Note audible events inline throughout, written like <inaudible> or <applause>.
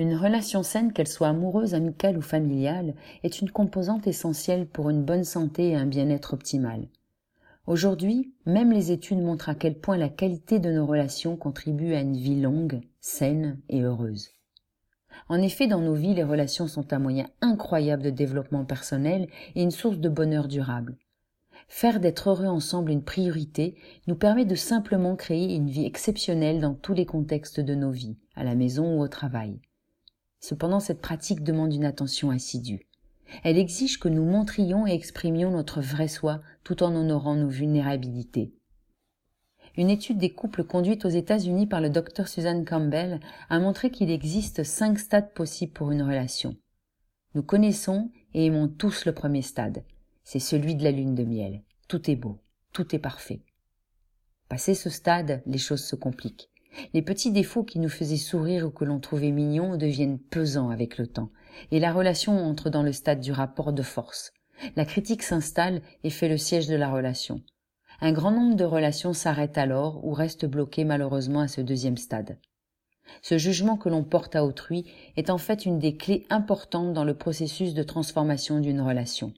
Une relation saine, qu'elle soit amoureuse, amicale ou familiale, est une composante essentielle pour une bonne santé et un bien-être optimal. Aujourd'hui, même les études montrent à quel point la qualité de nos relations contribue à une vie longue, saine et heureuse. En effet, dans nos vies, les relations sont un moyen incroyable de développement personnel et une source de bonheur durable. Faire d'être heureux ensemble une priorité nous permet de simplement créer une vie exceptionnelle dans tous les contextes de nos vies, à la maison ou au travail. Cependant, cette pratique demande une attention assidue. Elle exige que nous montrions et exprimions notre vrai soi tout en honorant nos vulnérabilités. Une étude des couples conduite aux États-Unis par le docteur Susan Campbell a montré qu'il existe cinq stades possibles pour une relation. Nous connaissons et aimons tous le premier stade. C'est celui de la lune de miel. Tout est beau, tout est parfait. Passé ce stade, les choses se compliquent. Les petits défauts qui nous faisaient sourire ou que l'on trouvait mignons deviennent pesants avec le temps, et la relation entre dans le stade du rapport de force. La critique s'installe et fait le siège de la relation. Un grand nombre de relations s'arrêtent alors ou restent bloquées malheureusement à ce deuxième stade. Ce jugement que l'on porte à autrui est en fait une des clés importantes dans le processus de transformation d'une relation.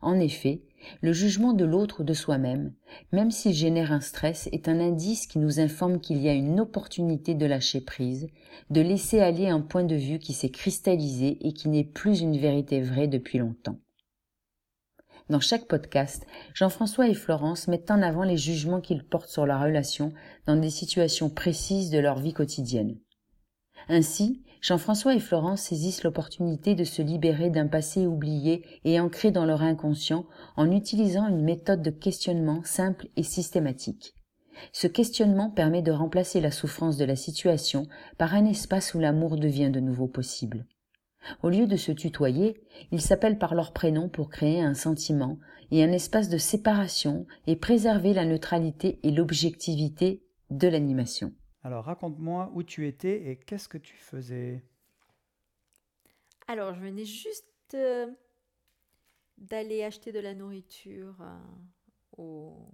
En effet, le jugement de l'autre ou de soi-même, même s'il génère un stress, est un indice qui nous informe qu'il y a une opportunité de lâcher prise, de laisser aller un point de vue qui s'est cristallisé et qui n'est plus une vérité vraie depuis longtemps. Dans chaque podcast, Jean-François et Florence mettent en avant les jugements qu'ils portent sur la relation dans des situations précises de leur vie quotidienne. Ainsi, Jean-François et Florence saisissent l'opportunité de se libérer d'un passé oublié et ancré dans leur inconscient en utilisant une méthode de questionnement simple et systématique. Ce questionnement permet de remplacer la souffrance de la situation par un espace où l'amour devient de nouveau possible. Au lieu de se tutoyer, ils s'appellent par leur prénom pour créer un sentiment et un espace de séparation et préserver la neutralité et l'objectivité de l'animation. Alors raconte-moi où tu étais et qu'est-ce que tu faisais Alors je venais juste euh, d'aller acheter de la nourriture euh, au,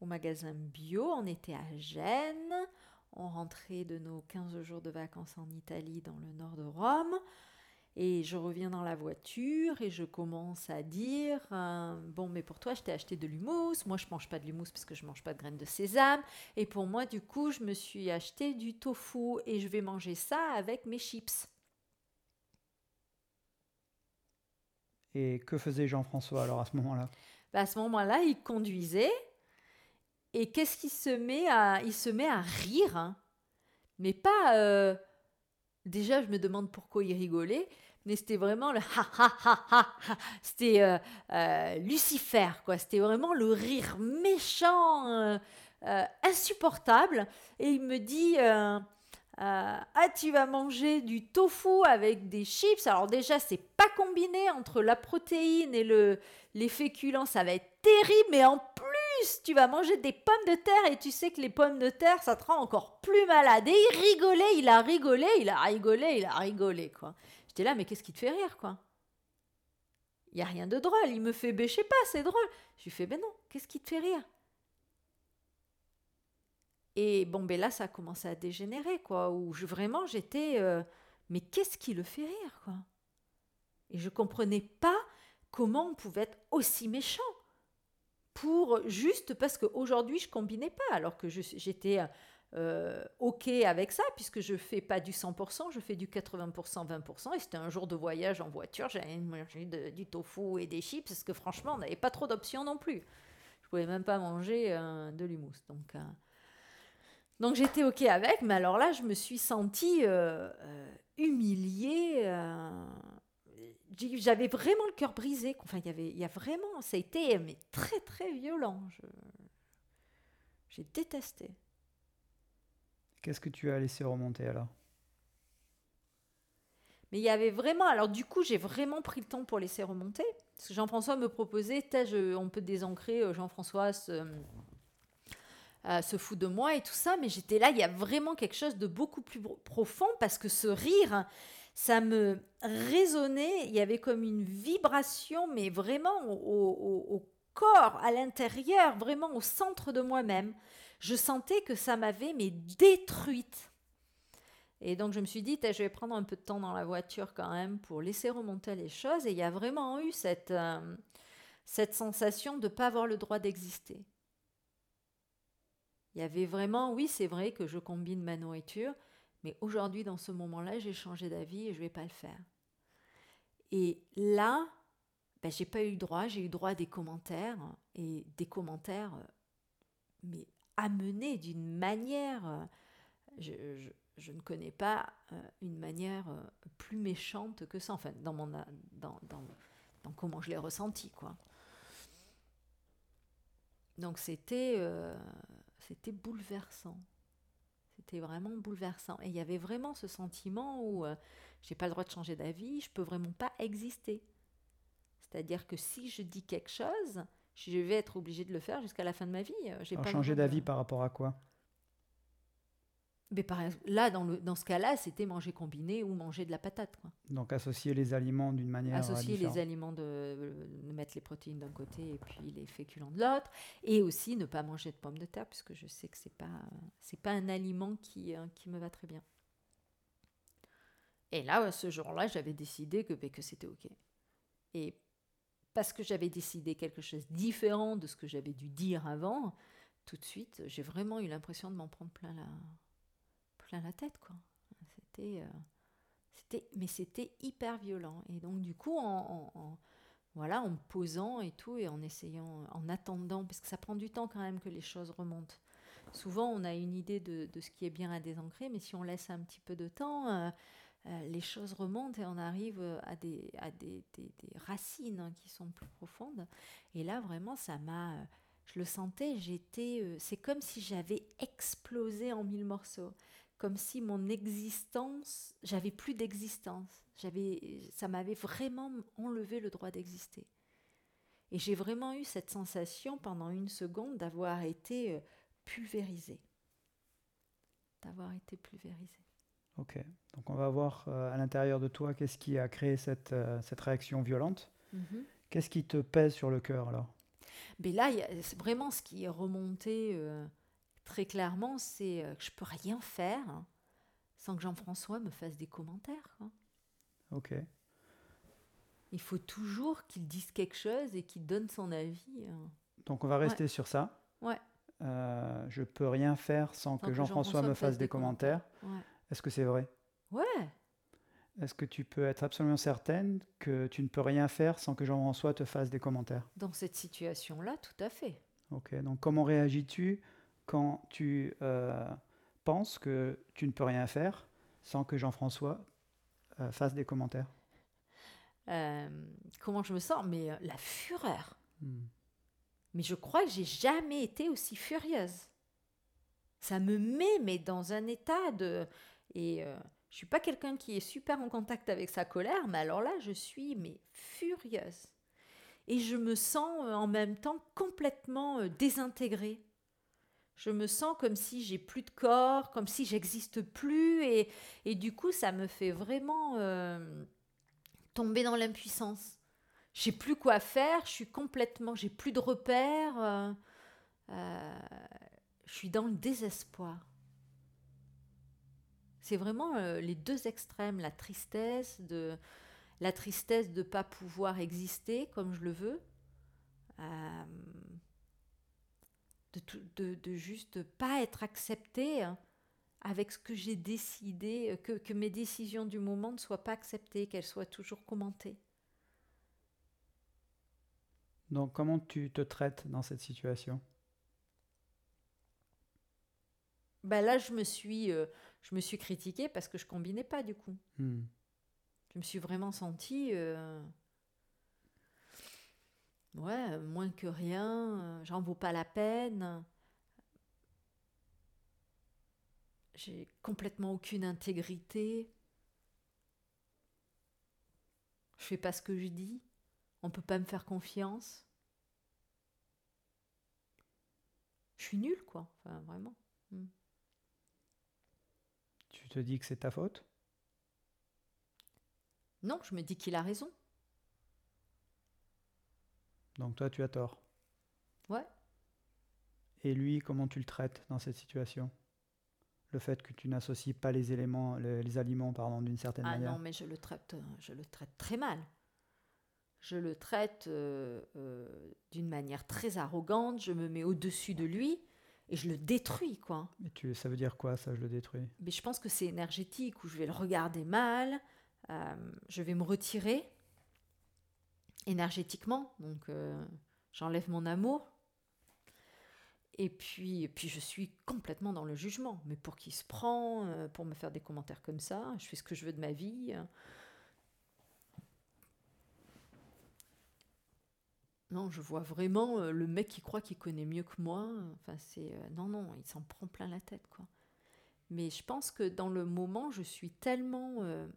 au, magasin bio. On était à Gênes. On rentrait de nos 15 jours de vacances en Italie dans le nord de Rome. Et je reviens dans la voiture et je commence à dire euh, Bon, mais pour toi, je t'ai acheté de l'humus. Moi, je mange pas de l'humus parce que je mange pas de graines de sésame. Et pour moi, du coup, je me suis acheté du tofu et je vais manger ça avec mes chips. Et que faisait Jean-François alors à ce moment-là? Bah, À ce moment-là, il conduisait. Et qu'est-ce qu'il se met à Il se met à rire, hein? mais pas. Euh, déjà, je me demande pourquoi il rigolait mais c'était vraiment le ha ha ha ha, c'était euh, euh, Lucifer quoi, c'était vraiment le rire méchant, euh, insupportable. Et il me dit ah tu vas manger du tofu avec des chips. Alors déjà c'est pas combiné entre la protéine et le les féculents, ça va être terrible, mais en plus tu vas manger des pommes de terre et tu sais que les pommes de terre ça te rend encore plus malade. Et il rigolait, il a rigolé, il a rigolé, il a rigolé quoi. J'étais là, mais qu'est-ce qui te fait rire, quoi? Il y a rien de drôle. Il me fait, sais pas, c'est drôle. Je lui fais, ben non, qu'est-ce qui te fait rire? Et bon, ben là, ça a commencé à dégénérer, quoi. Où vraiment, j'étais, euh, mais qu'est-ce qui le fait rire, quoi? Et je comprenais pas comment on pouvait être aussi méchant pour juste parce qu'aujourd'hui je combinais pas alors que j'étais euh, OK avec ça, puisque je fais pas du 100%, je fais du 80%, 20%. Et c'était un jour de voyage en voiture, j'avais mangé du tofu et des chips, parce que franchement, on n'avait pas trop d'options non plus. Je pouvais même pas manger euh, de l'humus. Donc, euh, donc j'étais OK avec, mais alors là, je me suis sentie humiliée. J'avais vraiment le cœur brisé. Enfin, il y avait, il y a vraiment, ça a été mais très très violent. J'ai détesté. Qu'est-ce que tu as laissé remonter alors? Mais il y avait vraiment. Alors, du coup, j'ai vraiment pris le temps pour laisser remonter. Parce que Jean-François me proposait je, on peut désancrer euh, Jean-François se, euh, se fout de moi et tout ça. Mais j'étais là, il y a vraiment quelque chose de beaucoup plus profond parce que ce rire, ça me résonnait. Il y avait comme une vibration, mais vraiment au, au corps, à l'intérieur, vraiment au centre de moi-même je sentais que ça m'avait mais détruite. Et donc je me suis dit, je vais prendre un peu de temps dans la voiture quand même pour laisser remonter les choses. Et il y a vraiment eu cette, euh, cette sensation de ne pas avoir le droit d'exister. Il y avait vraiment, oui, c'est vrai que je combine ma nourriture, mais aujourd'hui, dans ce moment-là, j'ai changé d'avis et je ne vais pas le faire. Et là, ben, j'ai pas eu droit, j'ai eu droit à des commentaires, et des commentaires, euh, mais amenés d'une manière, euh, je, ne connais pas euh, une manière plus méchante que ça, enfin, dans, mon, dans, comment je l'ai ressenti, quoi. Donc c'était bouleversant. C'était vraiment bouleversant. Et il y avait vraiment ce sentiment où je euh, j'ai pas le droit de changer d'avis, je peux vraiment pas exister. C'est-à-dire que si je dis quelque chose, je vais être obligée de le faire jusqu'à la fin de ma vie. J'ai pas changer d'avis par rapport à quoi? Mais par là, dans, le, dans ce cas-là, c'était manger combiné ou manger de la patate. Quoi. Donc associer les aliments d'une manière Associer les aliments, de, mettre les protéines d'un côté et puis les féculents de l'autre. Et aussi ne pas manger de pommes de terre, puisque je sais que ce n'est pas, c'est pas un aliment qui, euh, qui me va très bien. Et là, ce jour-là, j'avais décidé que, que c'était OK. Et parce que j'avais décidé quelque chose de différent de ce que j'avais dû dire avant, tout de suite, j'ai vraiment eu l'impression de m'en prendre plein la la tête, quoi. C'était, euh, c'était, mais c'était hyper violent. Et donc, du coup, en, voilà, en posant et tout, et en essayant, en attendant, parce que ça prend du temps quand même que les choses remontent. Souvent, on a une idée de, de ce qui est bien à désancrer, mais si on laisse un petit peu de temps, euh, euh, les choses remontent et on arrive à des, à des, des, racines hein, qui sont plus profondes. Et là, vraiment, ça m'a. Je le sentais, j'étais. c'est comme si j'avais explosé en mille morceaux comme si mon existence, j'avais plus d'existence. J'avais, ça m'avait vraiment enlevé le droit d'exister. Et j'ai vraiment eu cette sensation pendant une seconde d'avoir été euh, pulvérisée. D'avoir été pulvérisée. Ok, donc on va voir euh, à l'intérieur de toi qu'est-ce qui a créé cette, euh, cette réaction violente. Mhm. Qu'est-ce qui te pèse sur le cœur alors? Mais là, c'est vraiment ce qui est remonté très clairement, c'est euh, que je peux rien faire sans que Jean-François me fasse des commentaires. Ok. Il faut toujours qu'il dise quelque chose et qu'il donne son avis. Hein. Donc on va rester sur ça. Ouais. Euh, je peux rien faire sans, que Jean-François me fasse des, commentaires. Est-ce que c'est vrai? Ouais. Est-ce que tu peux être absolument certaine que tu ne peux rien faire sans que Jean-François te fasse des commentaires? Dans cette situation-là, tout à fait. Ok, donc comment réagis-tu quand tu euh, penses que tu ne peux rien faire sans que Jean-François euh, fasse des commentaires euh, Comment je me sens? Mais la fureur. Hmm. Mais je crois que j'ai jamais été aussi furieuse. Ça me met mais dans un état de et je suis pas quelqu'un qui est super en contact avec sa colère, mais alors là je suis mais furieuse. Et je me sens en même temps complètement désintégrée je me sens comme si j'ai plus de corps, comme si j'existe plus, et, du coup, ça me fait vraiment euh, tomber dans l'impuissance. J'ai plus quoi faire, je suis complètement, j'ai plus de repères, euh, euh, je suis dans le désespoir. C'est vraiment les deux extrêmes, la tristesse de la tristesse de pas pouvoir exister comme je le veux de, de, juste pas être accepté hein, avec ce que j'ai décidé, euh, que, que mes décisions du moment ne soient pas acceptées, qu'elles soient toujours commentées. Donc comment tu te traites dans cette situation? Bah là, je me suis, euh, je me suis critiquée parce que je combinais pas du coup. Hmm. Je me suis vraiment sentie. Euh, ouais, moins que rien, euh, j'en vaux pas la peine. J'ai complètement aucune intégrité. Je fais pas ce que je dis. On peut pas me faire confiance. Je suis nulle, quoi. Enfin, vraiment. Hmm. Tu te dis que c'est ta faute? Non, je me dis qu'il a raison. Donc toi, tu as tort. Ouais. Et lui, comment tu le traites dans cette situation? Le fait que tu n'associes pas les éléments, les, aliments, pardon, d'une certaine ah manière? non, mais je le traite, euh, je le traite très mal. Je le traite euh, euh, d'une manière très arrogante. Je me mets au-dessus de lui et je le détruis, quoi. Et tu, ça veut dire quoi, ça, je le détruis? Mais je pense que c'est énergétique, où je vais le regarder mal, je vais me retirer énergétiquement, donc j'enlève mon amour, et puis, puis je suis complètement dans le jugement. Mais pour qui se prend euh, Pour me faire des commentaires comme ça Je fais ce que je veux de ma vie. Non, je vois vraiment euh, le mec qui croit qu'il connaît mieux que moi. Enfin, c'est euh, non, non, il s'en prend plein la tête, quoi. Mais je pense que dans le moment, je suis tellement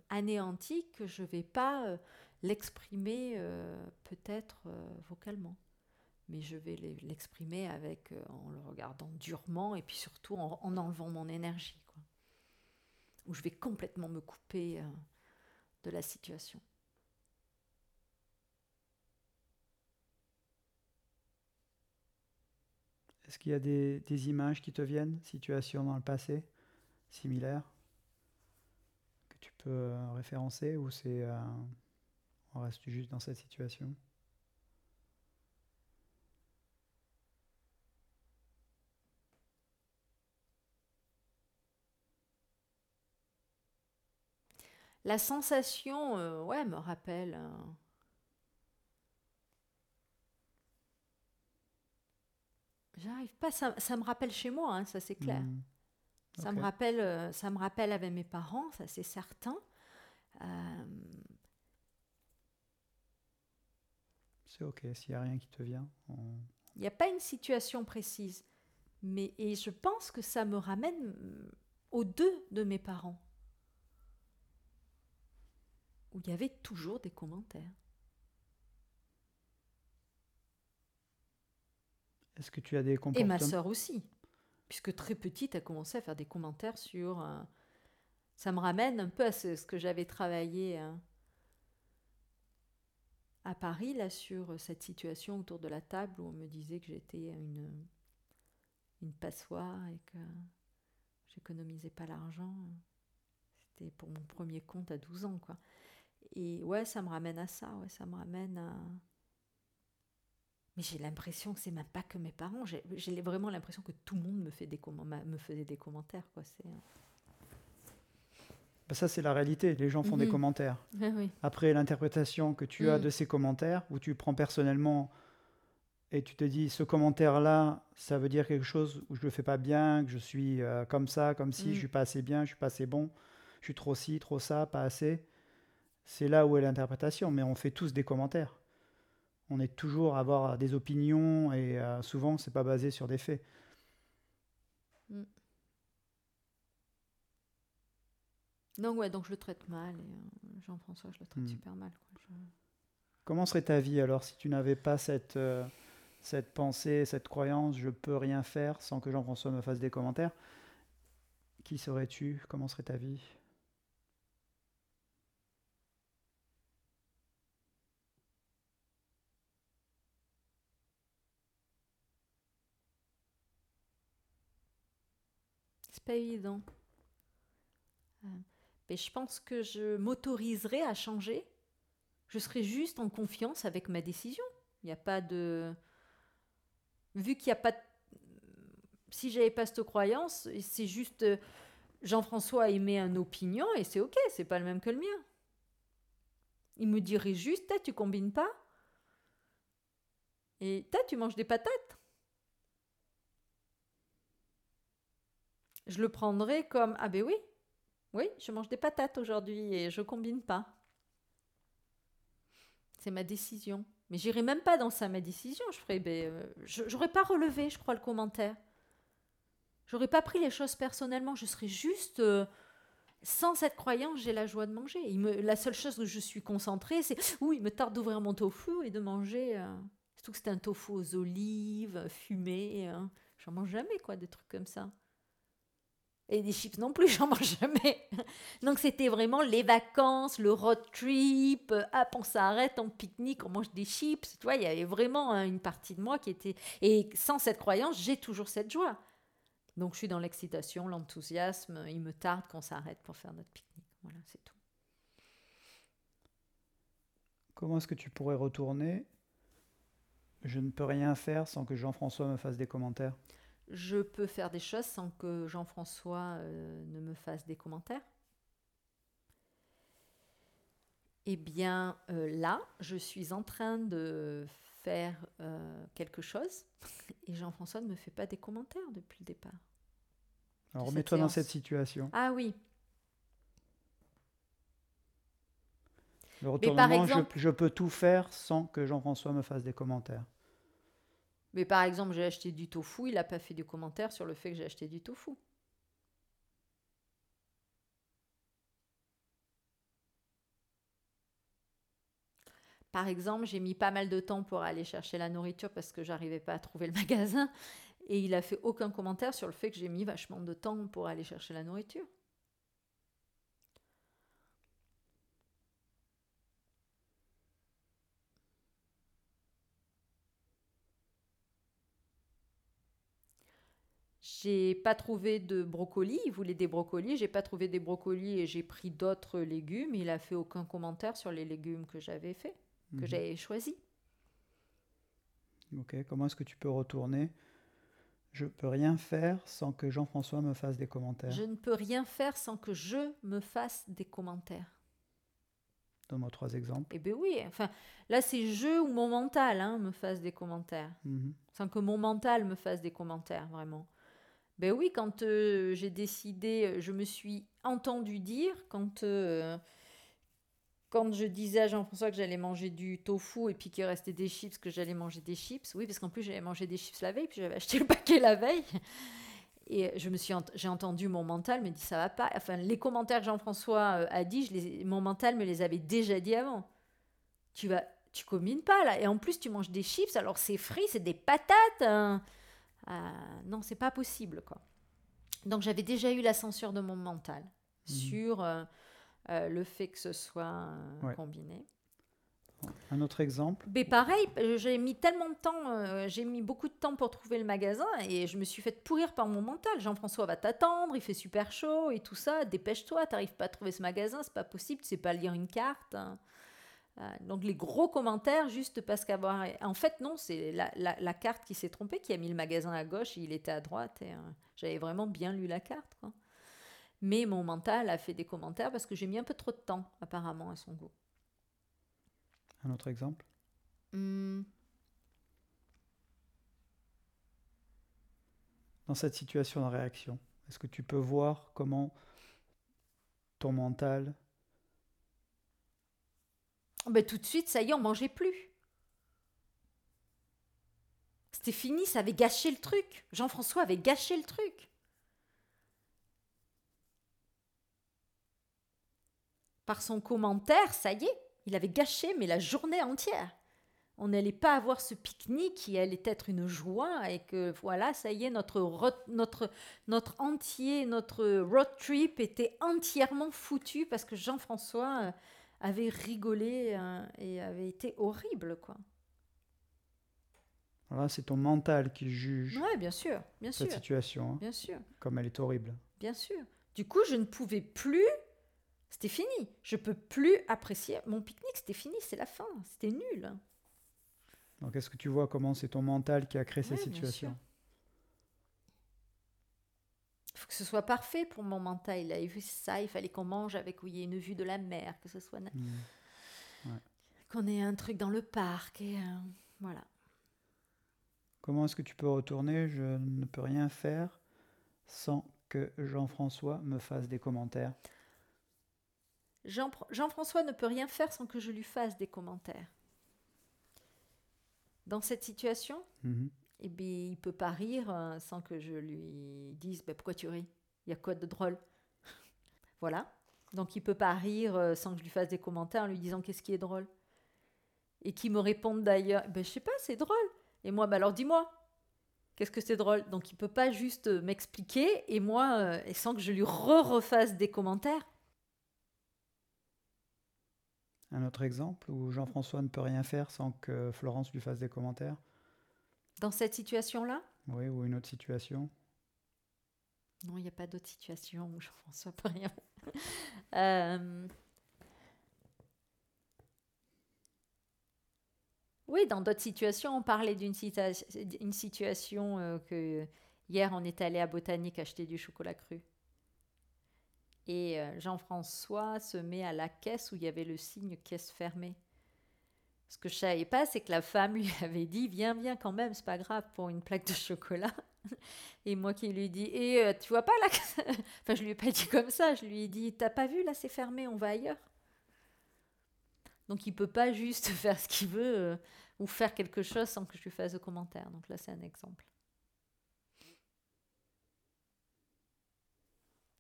anéantie que je vais pas l'exprimer peut-être vocalement mais je vais l'exprimer avec euh, en le regardant durement et puis surtout en, enlevant mon énergie, quoi. où je vais complètement me couper euh, de la situation. Est-ce qu'il y a des, images qui te viennent, situations dans le passé similaires, que tu peux euh, référencer ou c'est on reste juste dans cette situation La sensation, euh, ouais, me rappelle. Euh, j'arrive pas, ça, me rappelle chez moi, hein, ça c'est clair. Hmm. Ça, me rappelle, euh, ça me rappelle avec mes parents, ça c'est certain. Ok, s'il n'y a rien qui te vient. Il n'y a pas une situation précise. Mais, et je pense que ça me ramène aux deux de mes parents. où il y avait toujours des commentaires. Est-ce que tu as des comportements Et ma sœur aussi, puisque très petite, a commencé à faire des commentaires sur... Euh, ça me ramène un peu à ce, que j'avais travaillé euh, à Paris, là, sur cette situation autour de la table où on me disait que j'étais une, une passoire et que j'économisais pas l'argent. C'était pour mon premier compte à 12 ans, quoi. Et ouais, ça me ramène à ça, ouais, ça me ramène à... Mais j'ai l'impression que c'est même pas que mes parents, j'ai vraiment l'impression que tout le monde me, fait des me faisait des commentaires. Quoi. Euh. Bah, ça, c'est la réalité, les gens font des mhm. commentaires. <laughs> oui. Après, l'interprétation que tu as mm. de ces commentaires, où tu prends personnellement et tu te dis, ce commentaire-là, ça veut dire quelque chose où je le fais pas bien, que je suis euh, comme ça, comme si, je mm. suis pas assez bien, je suis pas assez bon, je suis trop ci, trop ça, pas assez c'est là où est l'interprétation, mais on fait tous des commentaires. On est toujours à avoir des opinions et euh, souvent c'est pas basé sur des faits. Donc ouais, donc je le traite mal et euh, Jean-François, je le traite mm. super mal. Comment serait ta vie alors si tu n'avais pas cette, euh, cette pensée, cette croyance, je peux rien faire sans que Jean-François me fasse des commentaires? Qui serais-tu? Comment serait ta vie? Pas évident. Mais je pense que je m'autoriserai à changer. Je serai juste en confiance avec ma décision. Il n'y a pas de. Vu qu'il n'y a pas. De... Si j'avais pas cette croyance, c'est juste. Jean-François émet une opinion et c'est ok, c'est pas le même que le mien. Il me dirait juste, tu combines pas Et tu manges des patates je le prendrais comme ah ben oui, oui, je mange des patates aujourd'hui et je combine pas. C'est ma décision. Mais j'irai même pas dans ça ma décision. Je ferais ben, euh, j'aurais pas relevé, je crois, le commentaire. J'aurais pas pris les choses personnellement. Je serais juste euh, sans cette croyance, j'ai la joie de manger. Me, la seule chose où je suis concentrée, c'est oui, il me tarde d'ouvrir mon tofu et de manger. Euh, surtout que c'est un tofu aux olives, fumé. Hein. J'en mange jamais, quoi, des trucs comme ça. Et des chips non plus, <laughs> j'en mange jamais. Donc c'était vraiment les vacances, le road trip, euh, hop, on s'arrête, on pique-nique, on mange des chips. Tu vois, il y avait vraiment hein, une partie de moi qui était... Et sans cette croyance, j'ai toujours cette joie. Donc je suis dans l'excitation, l'enthousiasme, il me tarde qu'on s'arrête pour faire notre pique-nique. Voilà, c'est tout. Comment est-ce que tu pourrais retourner? Je ne peux rien faire sans que Jean-François me fasse des commentaires. Je peux faire des choses sans que Jean-François euh, ne me fasse des commentaires. Eh bien, euh, là, je suis en train de faire euh, quelque chose <laughs> et Jean-François ne me fait pas des commentaires depuis le départ. Alors, remets-toi dans cette situation. Ah oui. Le retournement, je, peux tout faire sans que Jean-François me fasse des commentaires. Mais par exemple, j'ai acheté du tofu, il n'a pas fait de commentaires sur le fait que j'ai acheté du tofu. Par exemple, j'ai mis pas mal de temps pour aller chercher la nourriture parce que j'arrivais pas à trouver le <laughs> magasin. Et il a fait aucun commentaire sur le fait que j'ai mis vachement de temps pour aller chercher la nourriture. J'ai pas trouvé de brocolis, il voulait des brocolis, j'ai pas trouvé des brocolis et j'ai pris d'autres légumes. Il a fait aucun commentaire sur les légumes que j'avais fait, que mhm. j'avais choisi. Ok, comment est-ce que tu peux retourner? Je peux rien faire sans que Jean-François me fasse des commentaires. Je ne peux rien faire sans que je me fasse des commentaires. Donne-moi trois exemples. Eh bien oui, enfin, là c'est je ou mon mental hein, me fasse des commentaires. Mhm. Sans que mon mental me fasse des commentaires, vraiment. Ben oui, quand euh, j'ai décidé, euh, je me suis entendu dire, quand, euh, quand je disais à Jean-François que j'allais manger du tofu et puis qu'il restait des chips, que j'allais manger des chips. Oui, parce qu'en plus j'avais mangé des chips la veille, puis j'avais acheté le paquet la veille. Et je me suis, j'ai entendu mon mental me dit ça va pas. Enfin, les commentaires que Jean-François a dit, mon mental me les avait déjà dit avant. Tu vas, tu combines pas là. Et en plus, tu manges des chips, alors c'est frit, c'est des patates. Hein. Euh, non, c'est pas possible, quoi. Donc j'avais déjà eu la censure de mon mental mhm. sur euh, euh, le fait que ce soit combiné. Un autre exemple? Mais pareil, j'ai mis tellement de temps, j'ai mis beaucoup de temps pour trouver le magasin et je me suis fait pourrir par mon mental. Jean-François va t'attendre, il fait super chaud et tout ça. Dépêche-toi, t'arrives pas à trouver ce magasin, c'est pas possible, tu sais pas lire une carte. Hein. Euh, donc les gros commentaires juste parce qu'avoir... En fait non, c'est la, carte qui s'est trompée, qui a mis le magasin à gauche et il était à droite. Et euh, j'avais vraiment bien lu la carte. Mais mon mental a fait des commentaires parce que j'ai mis un peu trop de temps apparemment à son goût. Un autre exemple? Hmm. Dans cette situation de réaction, est-ce que tu peux voir comment ton mental ben, tout de suite, ça y est, on mangeait plus. C'était fini, ça avait gâché le truc. Jean-François avait gâché le truc. Par son commentaire, ça y est, il avait gâché, mais la journée entière. On n'allait pas avoir ce pique-nique qui allait être une joie et que voilà, ça y est, notre, notre, notre entier, notre road trip était entièrement foutu parce que Jean-François euh, avait rigolé hein, et avait été horrible, quoi. Voilà, c'est ton mental qui juge. Ouais, bien sûr, bien cette situation. Hein, bien sûr. Comme elle est horrible. Bien sûr. Du coup, je ne pouvais plus. C'était fini. Je peux plus apprécier mon pique-nique. C'était fini, c'est la fin. C'était nul. Donc, est-ce que tu vois comment c'est ton mental qui a créé cette situation? Faut que ce soit parfait pour mon mental. Il avait vu ça, il fallait qu'on mange avec où il y ait une vue de la mer, que ce soit. Mmh. Qu'on ait un truc dans le parc. Et, euh, voilà. Comment est-ce que tu peux retourner? Je ne peux rien faire sans que Jean-François me fasse des commentaires. Jean, Jean-François ne peut rien faire sans que je lui fasse des commentaires. Dans cette situation, mmh et eh bien, il peut pas rire euh, sans que je lui dise ben, pourquoi tu ris? Il y a quoi de drôle? <laughs> Voilà. Donc il peut pas rire euh, sans que je lui fasse des commentaires en lui disant qu'est-ce qui est drôle. Et qui me répondent d'ailleurs ben, je sais pas, c'est drôle. Et moi, ben, alors dis-moi, qu'est-ce que c'est drôle? Donc il peut pas juste euh, m'expliquer et moi, et sans que je lui re-refasse des commentaires. Un autre exemple où Jean-François ne peut rien faire sans que Florence lui fasse des commentaires? Dans cette situation-là Oui, ou une autre situation Non, il n'y a pas d'autre situation où Jean-François peut rien. euh... Oui, dans d'autres situations, on parlait d'une une situation euh, que hier on est allé à Botanique acheter du chocolat cru. Et euh, Jean-François se met à la caisse où il y avait le signe caisse fermée. Ce que je savais pas, c'est que la femme lui <laughs> avait dit Viens, viens quand même, c'est pas grave pour une plaque de chocolat. <laughs> Et moi qui lui dis Et euh, tu vois pas là <laughs> Enfin, je lui ai pas dit comme ça, je lui ai dit T'as pas vu là, c'est fermé, on va ailleurs. Donc il peut pas juste faire ce qu'il veut euh, ou faire quelque chose sans que je lui fasse de commentaire. Donc là, c'est un exemple.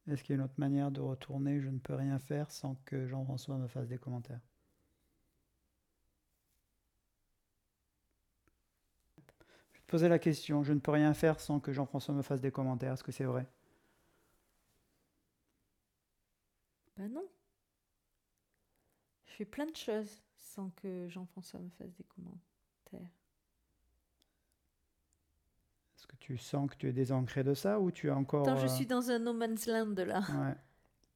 Est-ce qu'il y a une autre manière de retourner? Je ne peux rien faire sans que Jean-François me fasse des commentaires. Poser la question. Je ne peux rien faire sans que Jean-François me fasse des commentaires. Est-ce que c'est vrai? Ben non. Je fais plein de choses sans que Jean-François me fasse des commentaires. Est-ce que tu sens que tu es désancré de ça ou tu es encore... Attends, je euh, suis dans un no man's land là. Ouais.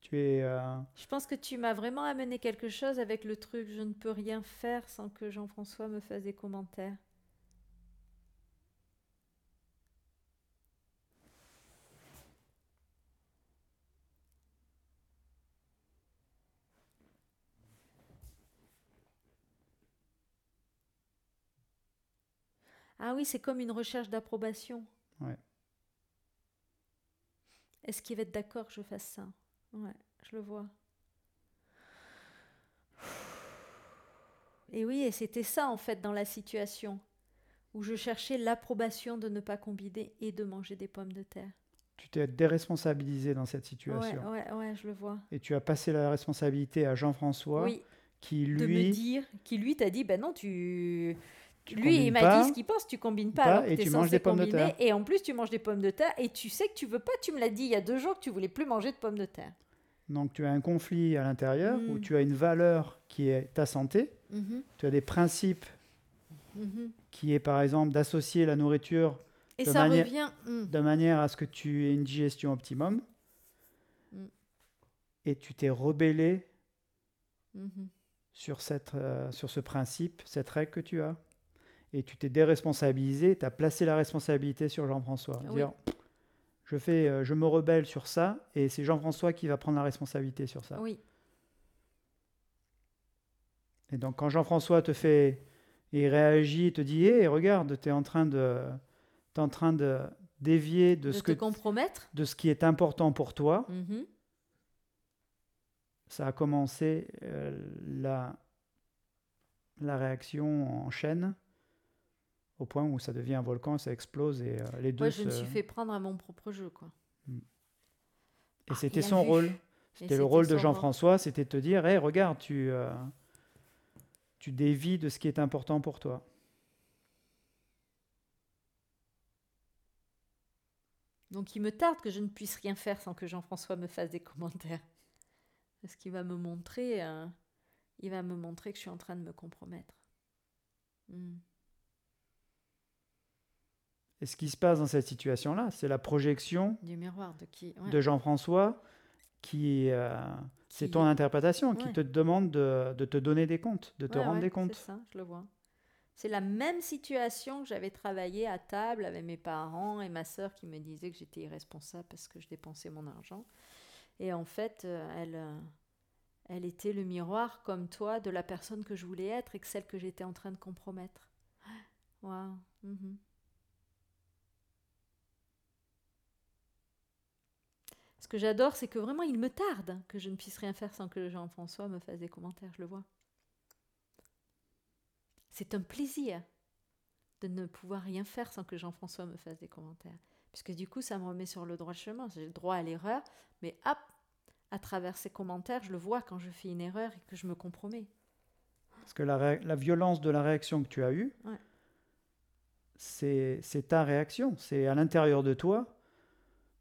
Tu es... Euh, je pense que tu m'as vraiment amené quelque chose avec le truc je ne peux rien faire sans que Jean-François me fasse des commentaires. Ah oui, c'est comme une recherche d'approbation. Ouais. Est-ce qu'il va être d'accord que je fasse ça? Ouais, je le vois. Et oui, et c'était ça en fait dans la situation où je cherchais l'approbation de ne pas combiner et de manger des pommes de terre. Tu t'es déresponsabilisé dans cette situation. Ouais, ouais, ouais, je le vois. Et tu as passé la responsabilité à Jean-François, oui. qui lui... De me dire, qui lui t'a dit, ben non, tu lui, il m'a dit ce qu'il pense, tu combines pas, et tu manges des pommes de terre. Et en plus, tu manges des pommes de terre et tu sais que tu veux pas, tu me l'as dit il y a deux jours que tu voulais plus manger de pommes de terre. Donc tu as un conflit à l'intérieur où Mm. tu as une valeur qui est ta santé, Mhm, tu as des principes mhm. qui est par exemple d'associer la nourriture Et De ça manière- revient. mm, de manière à ce que tu aies une digestion optimum. Mm. Et tu t'es rebellé mhm. sur, cette, euh, sur ce principe, cette règle que tu as. Et tu t'es déresponsabilisé, tu as placé la responsabilité sur Jean-François. Ah oui. Dire, je, fais, euh, je me rebelle sur ça, et c'est Jean-François qui va prendre la responsabilité sur ça. Oui. Et donc quand Jean-François te fait, il réagit, il te dit, hé, regarde, tu es en train de, t'es en train de dévier de, De ce te que, compromettre? de ce qui est important pour toi, Mhm. ça a commencé euh, la, la réaction en chaîne au point où ça devient un volcan, ça explose et euh, les deux Moi, je me suis fait prendre à mon propre jeu, quoi. Et Ah, c'était il a son vu. rôle. Et C'était le c'était rôle de Jean-François, c'était de te dire, hé, regarde, tu, euh, tu dévies de ce qui est important pour toi. Donc il me tarde que je ne puisse rien faire sans que Jean-François me fasse des commentaires. Parce qu'il va me montrer, euh, il va me montrer que je suis en train de me compromettre. Mm. Et ce qui se passe dans cette situation-là, c'est la projection Du miroir de qui ouais. de Jean-François qui, euh, c'est Qui- ton interprétation, qui te demande de, de te donner des comptes, de te Ouais, rendre des comptes. C'est ça, je le vois. C'est la même situation que j'avais travaillé à table avec mes parents et ma sœur qui me disait que j'étais irresponsable parce que je dépensais mon argent. Et en fait, euh, elle, euh, elle était le miroir, comme toi, de la personne que je voulais être et que celle que j'étais en train de compromettre. <gasps> Waouh. mhm. Ce que j'adore, c'est que vraiment, il me tarde que je ne puisse rien faire sans que Jean-François me fasse des commentaires, je le vois. C'est un plaisir de ne pouvoir rien faire sans que Jean-François me fasse des commentaires. Puisque du coup, ça me remet sur le droit chemin. J'ai le droit à l'erreur, mais hop, à travers ces commentaires, je le vois quand je fais une erreur et que je me compromets. Parce que la, ré- la violence de la réaction que tu as eue, Ouais. c'est ta réaction, c'est à l'intérieur de toi.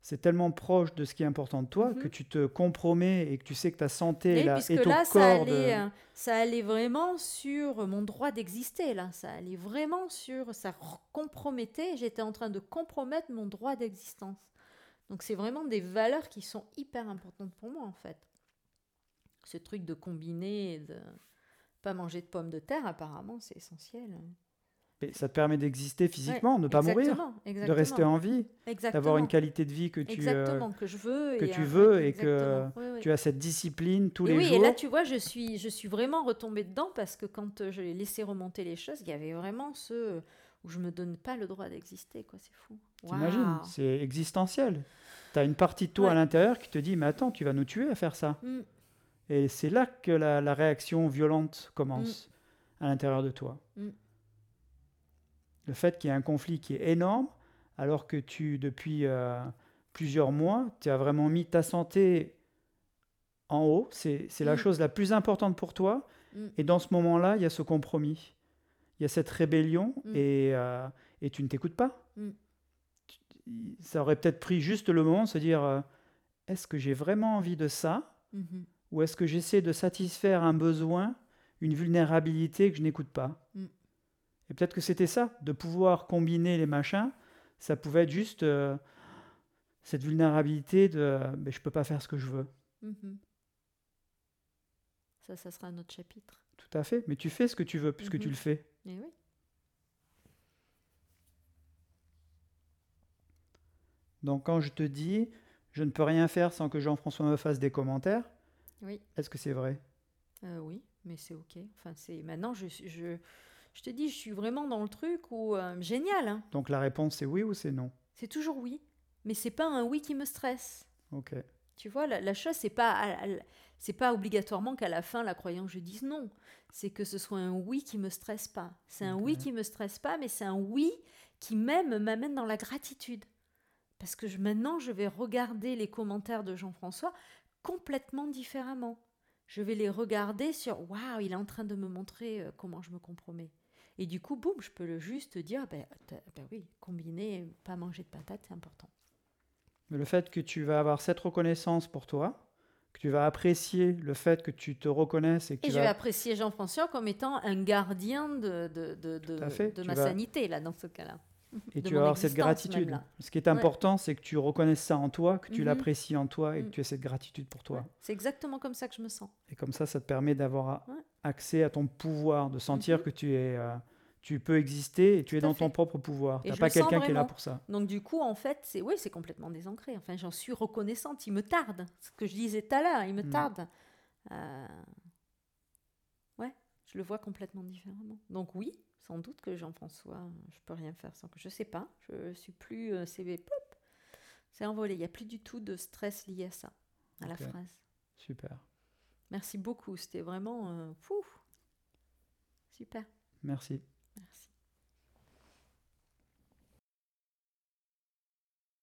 C'est tellement proche de ce qui est important de toi Mhm. que tu te compromets et que tu sais que ta santé Et là, est au là, ça corps allait, euh, ça allait vraiment sur mon droit d'exister. Là, ça allait vraiment sur, ça compromettait. J'étais en train de compromettre mon droit d'existence. Donc c'est vraiment des valeurs qui sont hyper importantes pour moi en fait. Ce truc de combiner, de pas manger de pommes de terre, apparemment, c'est essentiel. Ça te permet d'exister physiquement, de ne pas mourir, de rester en vie, d'avoir une qualité de vie que tu, euh, que je veux que tu veux et que tu as cette discipline tous les oui, jours. Et là, tu vois, je suis, je suis vraiment retombée dedans parce que quand euh, j'ai laissé remonter les choses, il y avait vraiment ce où je me donne pas le droit d'exister, quoi. C'est fou. T'imagines, c'est existentiel. Tu as une partie de toi à l'intérieur qui te dit, mais attends, tu vas nous tuer à faire ça. Mm. Et c'est là que la, réaction violente commence mm. à l'intérieur de toi. Mm. Le fait qu'il y ait un conflit qui est énorme, alors que tu, depuis euh, plusieurs mois, tu as vraiment mis ta santé en haut, c'est la mm. chose la plus importante pour toi. Et dans ce moment-là, il y a ce compromis. Il y a cette rébellion et, euh, et tu ne t'écoutes pas. Ça aurait peut-être pris juste le moment de se dire, euh, est-ce que j'ai vraiment envie de ça mm-hmm. Ou est-ce que j'essaie de satisfaire un besoin, une vulnérabilité que je n'écoute pas? Mm. Et peut-être que c'était ça, de pouvoir combiner les machins, ça pouvait être juste euh, cette vulnérabilité de mais je peux pas faire ce que je veux. Mm-hmm. Ça, ça sera un autre chapitre. Tout à fait, mais tu fais ce que tu veux puisque tu mm-hmm. le fais. Et oui. Donc quand je te dis je ne peux rien faire sans que Jean-François me fasse des commentaires, oui. Est-ce que c'est vrai? Euh, Oui, mais c'est ok. Enfin, c'est maintenant je, je, je te dis, je suis vraiment dans le truc où euh, génial. Hein. Donc la réponse c'est oui ou c'est non? C'est toujours oui, mais c'est pas un oui qui me stresse. Ok. Tu vois, la, chose c'est pas c'est pas obligatoirement qu'à la fin la croyance je dise non. C'est que ce soit un oui qui me stresse pas. C'est un oui qui me stresse pas, mais c'est un oui qui même m'amène dans la gratitude. Parce que je, maintenant, je vais regarder les commentaires de Jean-François complètement différemment. Je vais les regarder sur waouh, il est en train de me montrer euh, comment je me compromets. Et du coup, boum, je peux le juste dire ben, ben oui, combiner, pas manger de patates, c'est important. Mais le fait que tu vas avoir cette reconnaissance pour toi, que tu vas apprécier le fait que tu te reconnaisses et que et je vais apprécier Jean-François comme étant un gardien de, de, de, de, ma sanité, là, dans ce cas-là. Et tu vas avoir cette gratitude. Ce qui est important, c'est que tu reconnaisses ça en toi, que tu mhm. l'apprécies en toi et que mm. tu aies cette gratitude pour toi. C'est exactement comme ça que je me sens. Et comme ça, ça te permet d'avoir accès à ton pouvoir, de sentir mhm. que tu es, euh, tu peux exister et tu es dans ton propre pouvoir. Tu n'as pas quelqu'un qui est là pour ça. Donc du coup, en fait, c'est oui, c'est complètement désancré. Enfin, j'en suis reconnaissante. Il me tarde. Ce que je disais tout à l'heure, il me mm. tarde. Euh, ouais, je le vois complètement différemment. Donc oui, sans doute que Jean-François, je peux rien faire sans que je sais pas. Je suis plus euh, c'est pop, c'est envolé. Il n'y a plus du tout de stress lié à ça, à la phrase. Super. Merci beaucoup. C'était vraiment euh, fou. Super. Merci.